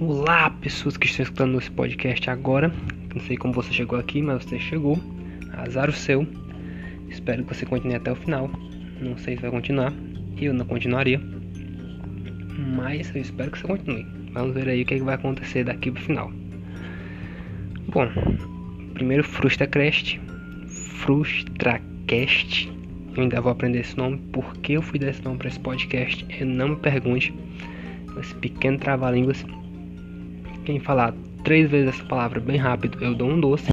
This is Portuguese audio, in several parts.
Olá, pessoas que estão escutando esse podcast agora. Não sei como você chegou aqui, mas você chegou. Azar o seu. Espero que você continue até o final. Não sei se vai continuar. Eu não continuaria. Mas eu espero que você continue. Vamos ver aí o que, é que vai acontecer daqui pro final. Bom, primeiro FrustraCast. FrustraCast. Eu ainda vou aprender esse nome. Por que eu fui dar esse nome para esse podcast? Eu não me pergunte. Esse pequeno trava-línguas quem falar três vezes essa palavra bem rápido, eu dou um doce.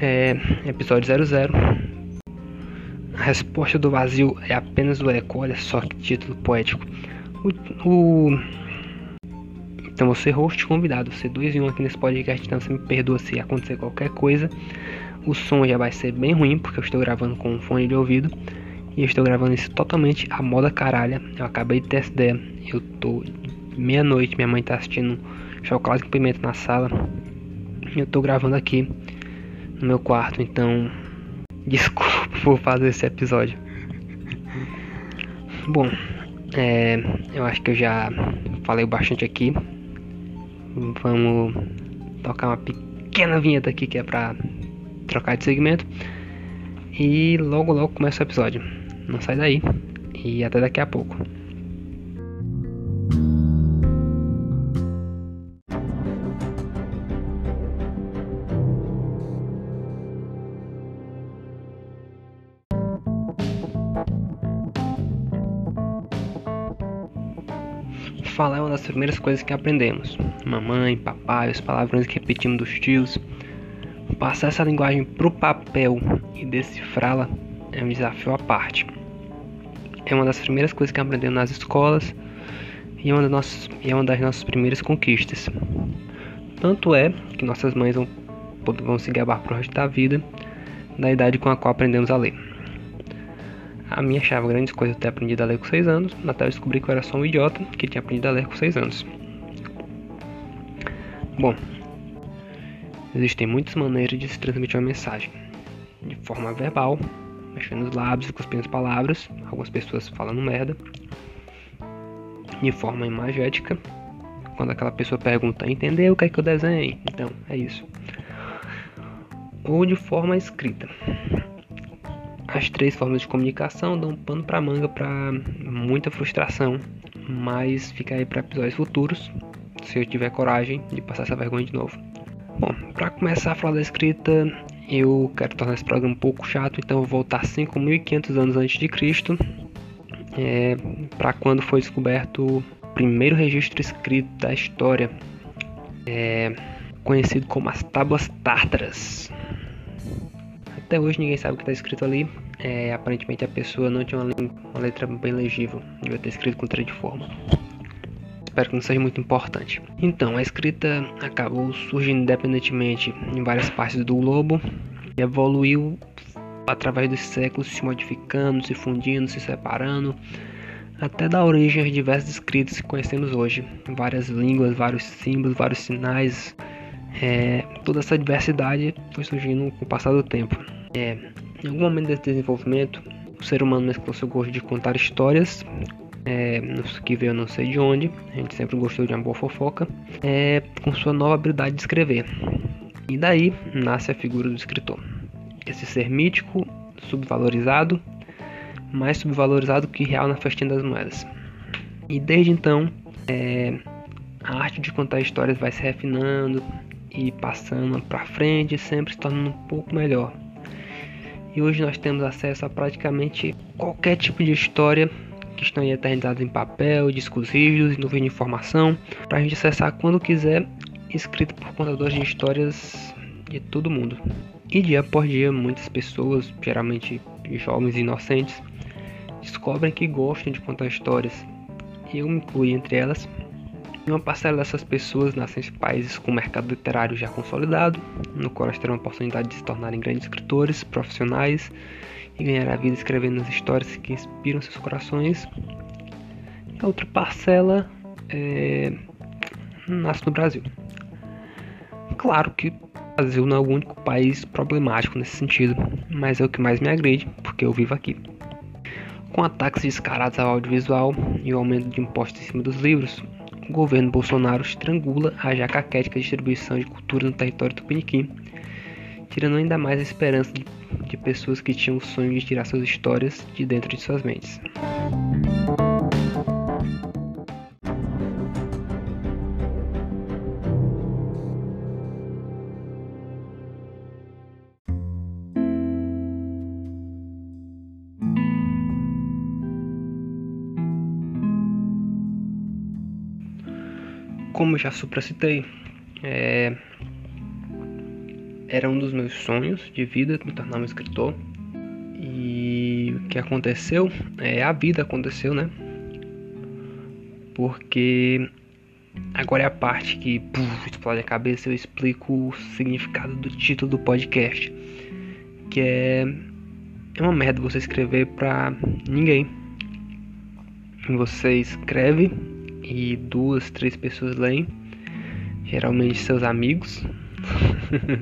É, episódio 00. A resposta do vazio é apenas o eco. Olha só que título poético. O, o... Então você host convidado, você dois em um aqui nesse podcast, então você me perdoa se acontecer qualquer coisa. O som já vai ser bem ruim, porque eu estou gravando com um fone de ouvido. E eu estou gravando isso totalmente a moda caralha. Eu acabei de ter essa ideia. Eu tô meia-noite, minha mãe tá assistindo Chocolate com Pimenta na sala. Eu tô gravando aqui no meu quarto, então desculpa por fazer esse episódio. Bom, é, eu acho que eu já falei bastante aqui. Vamos tocar uma pequena vinheta aqui que é pra trocar de segmento. E logo logo começa o episódio. Não sai daí. E até daqui a pouco. Uma das primeiras coisas que aprendemos. Mamãe, papai, os palavrões que repetimos dos tios. Passar essa linguagem pro papel e decifrá-la é um desafio à parte. É uma das primeiras coisas que aprendemos nas escolas e é uma é uma das nossas primeiras conquistas. Tanto é que nossas mães vão, vão se gabar pro resto da vida da idade com a qual aprendemos a ler. A minha achava grandes coisas ter aprendido a ler com 6 anos, até eu descobri que eu era só um idiota que tinha aprendido a ler com 6 anos. Bom, existem muitas maneiras de se transmitir uma mensagem. De forma verbal, mexendo os lábios e cuspindo as palavras, algumas pessoas falando merda. De forma imagética, quando aquela pessoa pergunta, entendeu o que é que eu desenhei? Então, é isso. Ou de forma escrita, as três formas de comunicação dão pano para manga para muita frustração, mas fica aí para episódios futuros, se eu tiver coragem de passar essa vergonha de novo. Bom, para começar a falar da escrita, eu quero tornar esse programa um pouco chato, então vou voltar 5.500 anos antes de Cristo, é, para quando foi descoberto o primeiro registro escrito da história, é, conhecido como as Tábuas Tártaras. Até hoje ninguém sabe o que está escrito ali. É, aparentemente a pessoa não tinha uma, uma, letra bem legível. Devia ter escrito com três de forma. Espero que não seja muito importante. Então, a escrita acabou surgindo independentemente em várias partes do globo e evoluiu através dos séculos, se modificando, se fundindo, se separando, até dar origem às diversas escritas que conhecemos hoje. Várias línguas, vários símbolos, vários sinais. É, toda essa diversidade foi surgindo com o passar do tempo. É, em algum momento desse desenvolvimento, o ser humano mesclou seu gosto de contar histórias, é, que veio não sei de onde, a gente sempre gostou de uma boa fofoca, é, com sua nova habilidade de escrever. E daí nasce a figura do escritor. Esse ser mítico, subvalorizado, mais subvalorizado que real na festinha das moedas. E desde então, é, a arte de contar histórias vai se refinando e passando para frente, sempre se tornando um pouco melhor e hoje nós temos acesso a praticamente qualquer tipo de história que estão eternizadas em papel, discos rígidos, nuvem de informação, para a gente acessar quando quiser, escrito por contadores de histórias de todo mundo. E dia após dia, muitas pessoas, geralmente jovens e inocentes, descobrem que gostam de contar histórias. Eu me incluo entre elas, e uma parcela dessas pessoas nascem em países com mercado literário já consolidado, no qual elas terão a oportunidade de se tornarem grandes escritores, profissionais e ganhar a vida escrevendo as histórias que inspiram seus corações. E a outra parcela é... nasce no Brasil. Claro que o Brasil não é o único país problemático nesse sentido, mas é o que mais me agride, porque eu vivo aqui. Com ataques descarados ao audiovisual e o aumento de impostos em cima dos livros, o governo Bolsonaro estrangula a já caquética distribuição de cultura no território tupiniquim, tirando ainda mais a esperança de, de pessoas que tinham o sonho de tirar suas histórias de dentro de suas mentes. Como já supracitei, é, era um dos meus sonhos de vida me tornar um escritor. E o que aconteceu, é, a vida aconteceu, né? Porque agora é a parte que puf, explode a cabeça, eu explico o significado do título do podcast. Que é, é uma merda você escrever pra ninguém. Você escreve e duas, três pessoas leem, geralmente seus amigos.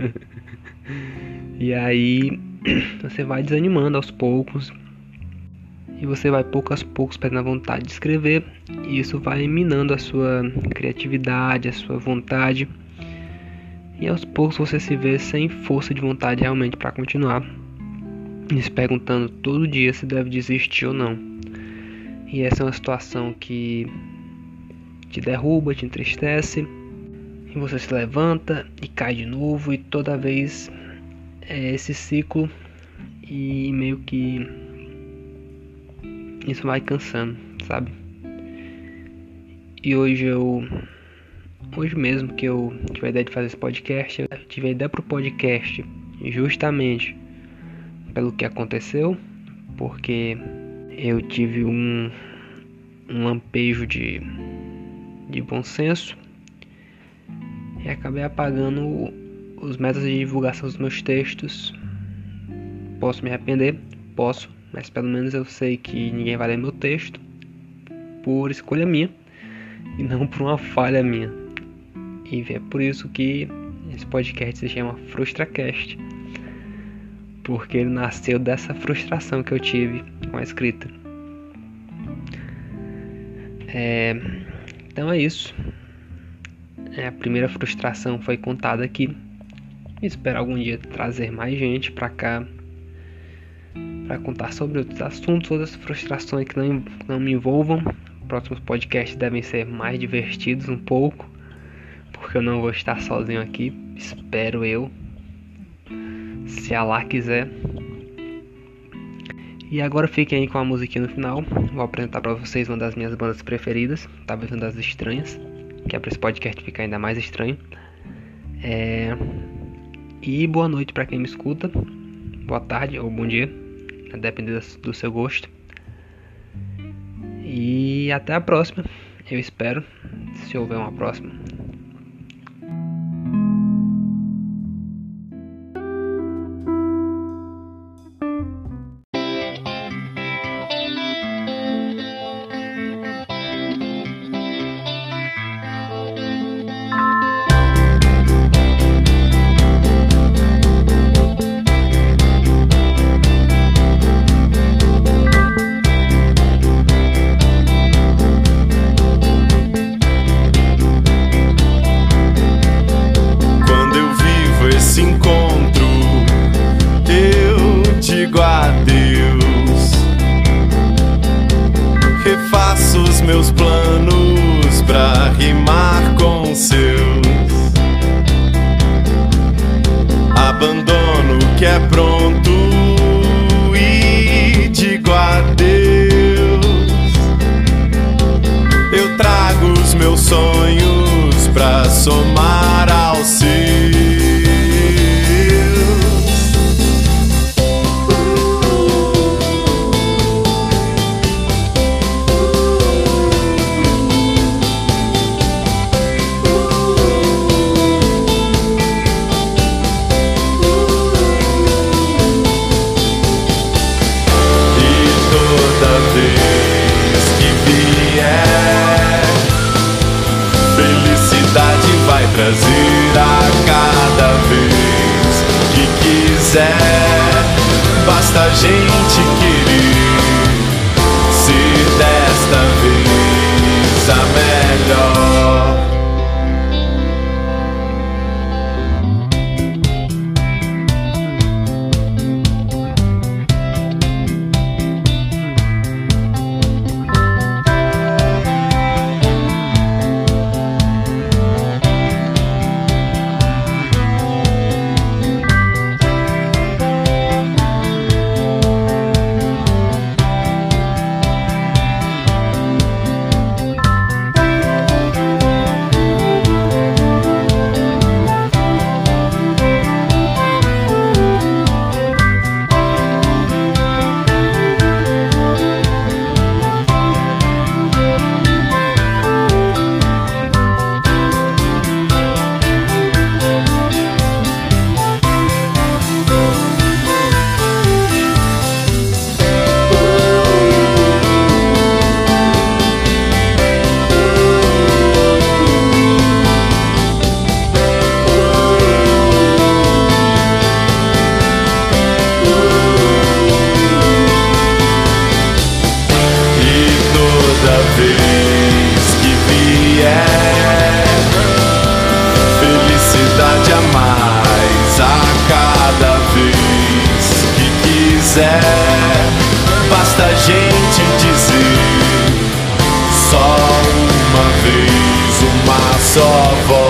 e aí você vai desanimando aos poucos e você vai pouco a poucos perdendo a vontade de escrever e isso vai minando a sua criatividade, a sua vontade. E aos poucos você se vê sem força de vontade realmente para continuar. E se perguntando todo dia se deve desistir ou não. E essa é uma situação que te derruba, te entristece, e você se levanta e cai de novo, e toda vez é esse ciclo, e meio que isso vai cansando, sabe? E hoje eu. Hoje mesmo que eu tive a ideia de fazer esse podcast, eu tive a ideia pro podcast justamente pelo que aconteceu, porque eu tive um, um lampejo de de bom senso e acabei apagando os métodos de divulgação dos meus textos. Posso me arrepender? Posso, mas pelo menos eu sei que ninguém vai ler meu texto por escolha minha e não por uma falha minha. E é por isso que esse podcast se chama FrustraCast, porque ele nasceu dessa frustração que eu tive com a escrita. É, então é isso. É, a primeira frustração foi contada aqui. Espero algum dia trazer mais gente para cá para contar sobre outros assuntos, outras frustrações que não, não me envolvam. Próximos podcasts devem ser mais divertidos um pouco, porque eu não vou estar sozinho aqui. Espero eu. Se Allah quiser. E agora fiquem aí com a musiquinha no final. Vou apresentar para vocês uma das minhas bandas preferidas, talvez uma das estranhas, que é para esse podcast ficar ainda mais estranho. É... E boa noite para quem me escuta, boa tarde ou bom dia, dependendo do seu gosto. E até a próxima, eu espero, se houver uma próxima. Pronto e digo adeus. Eu trago os meus sonhos pra somar ao quiser, basta a gente dizer. Só uma vez, uma só voz.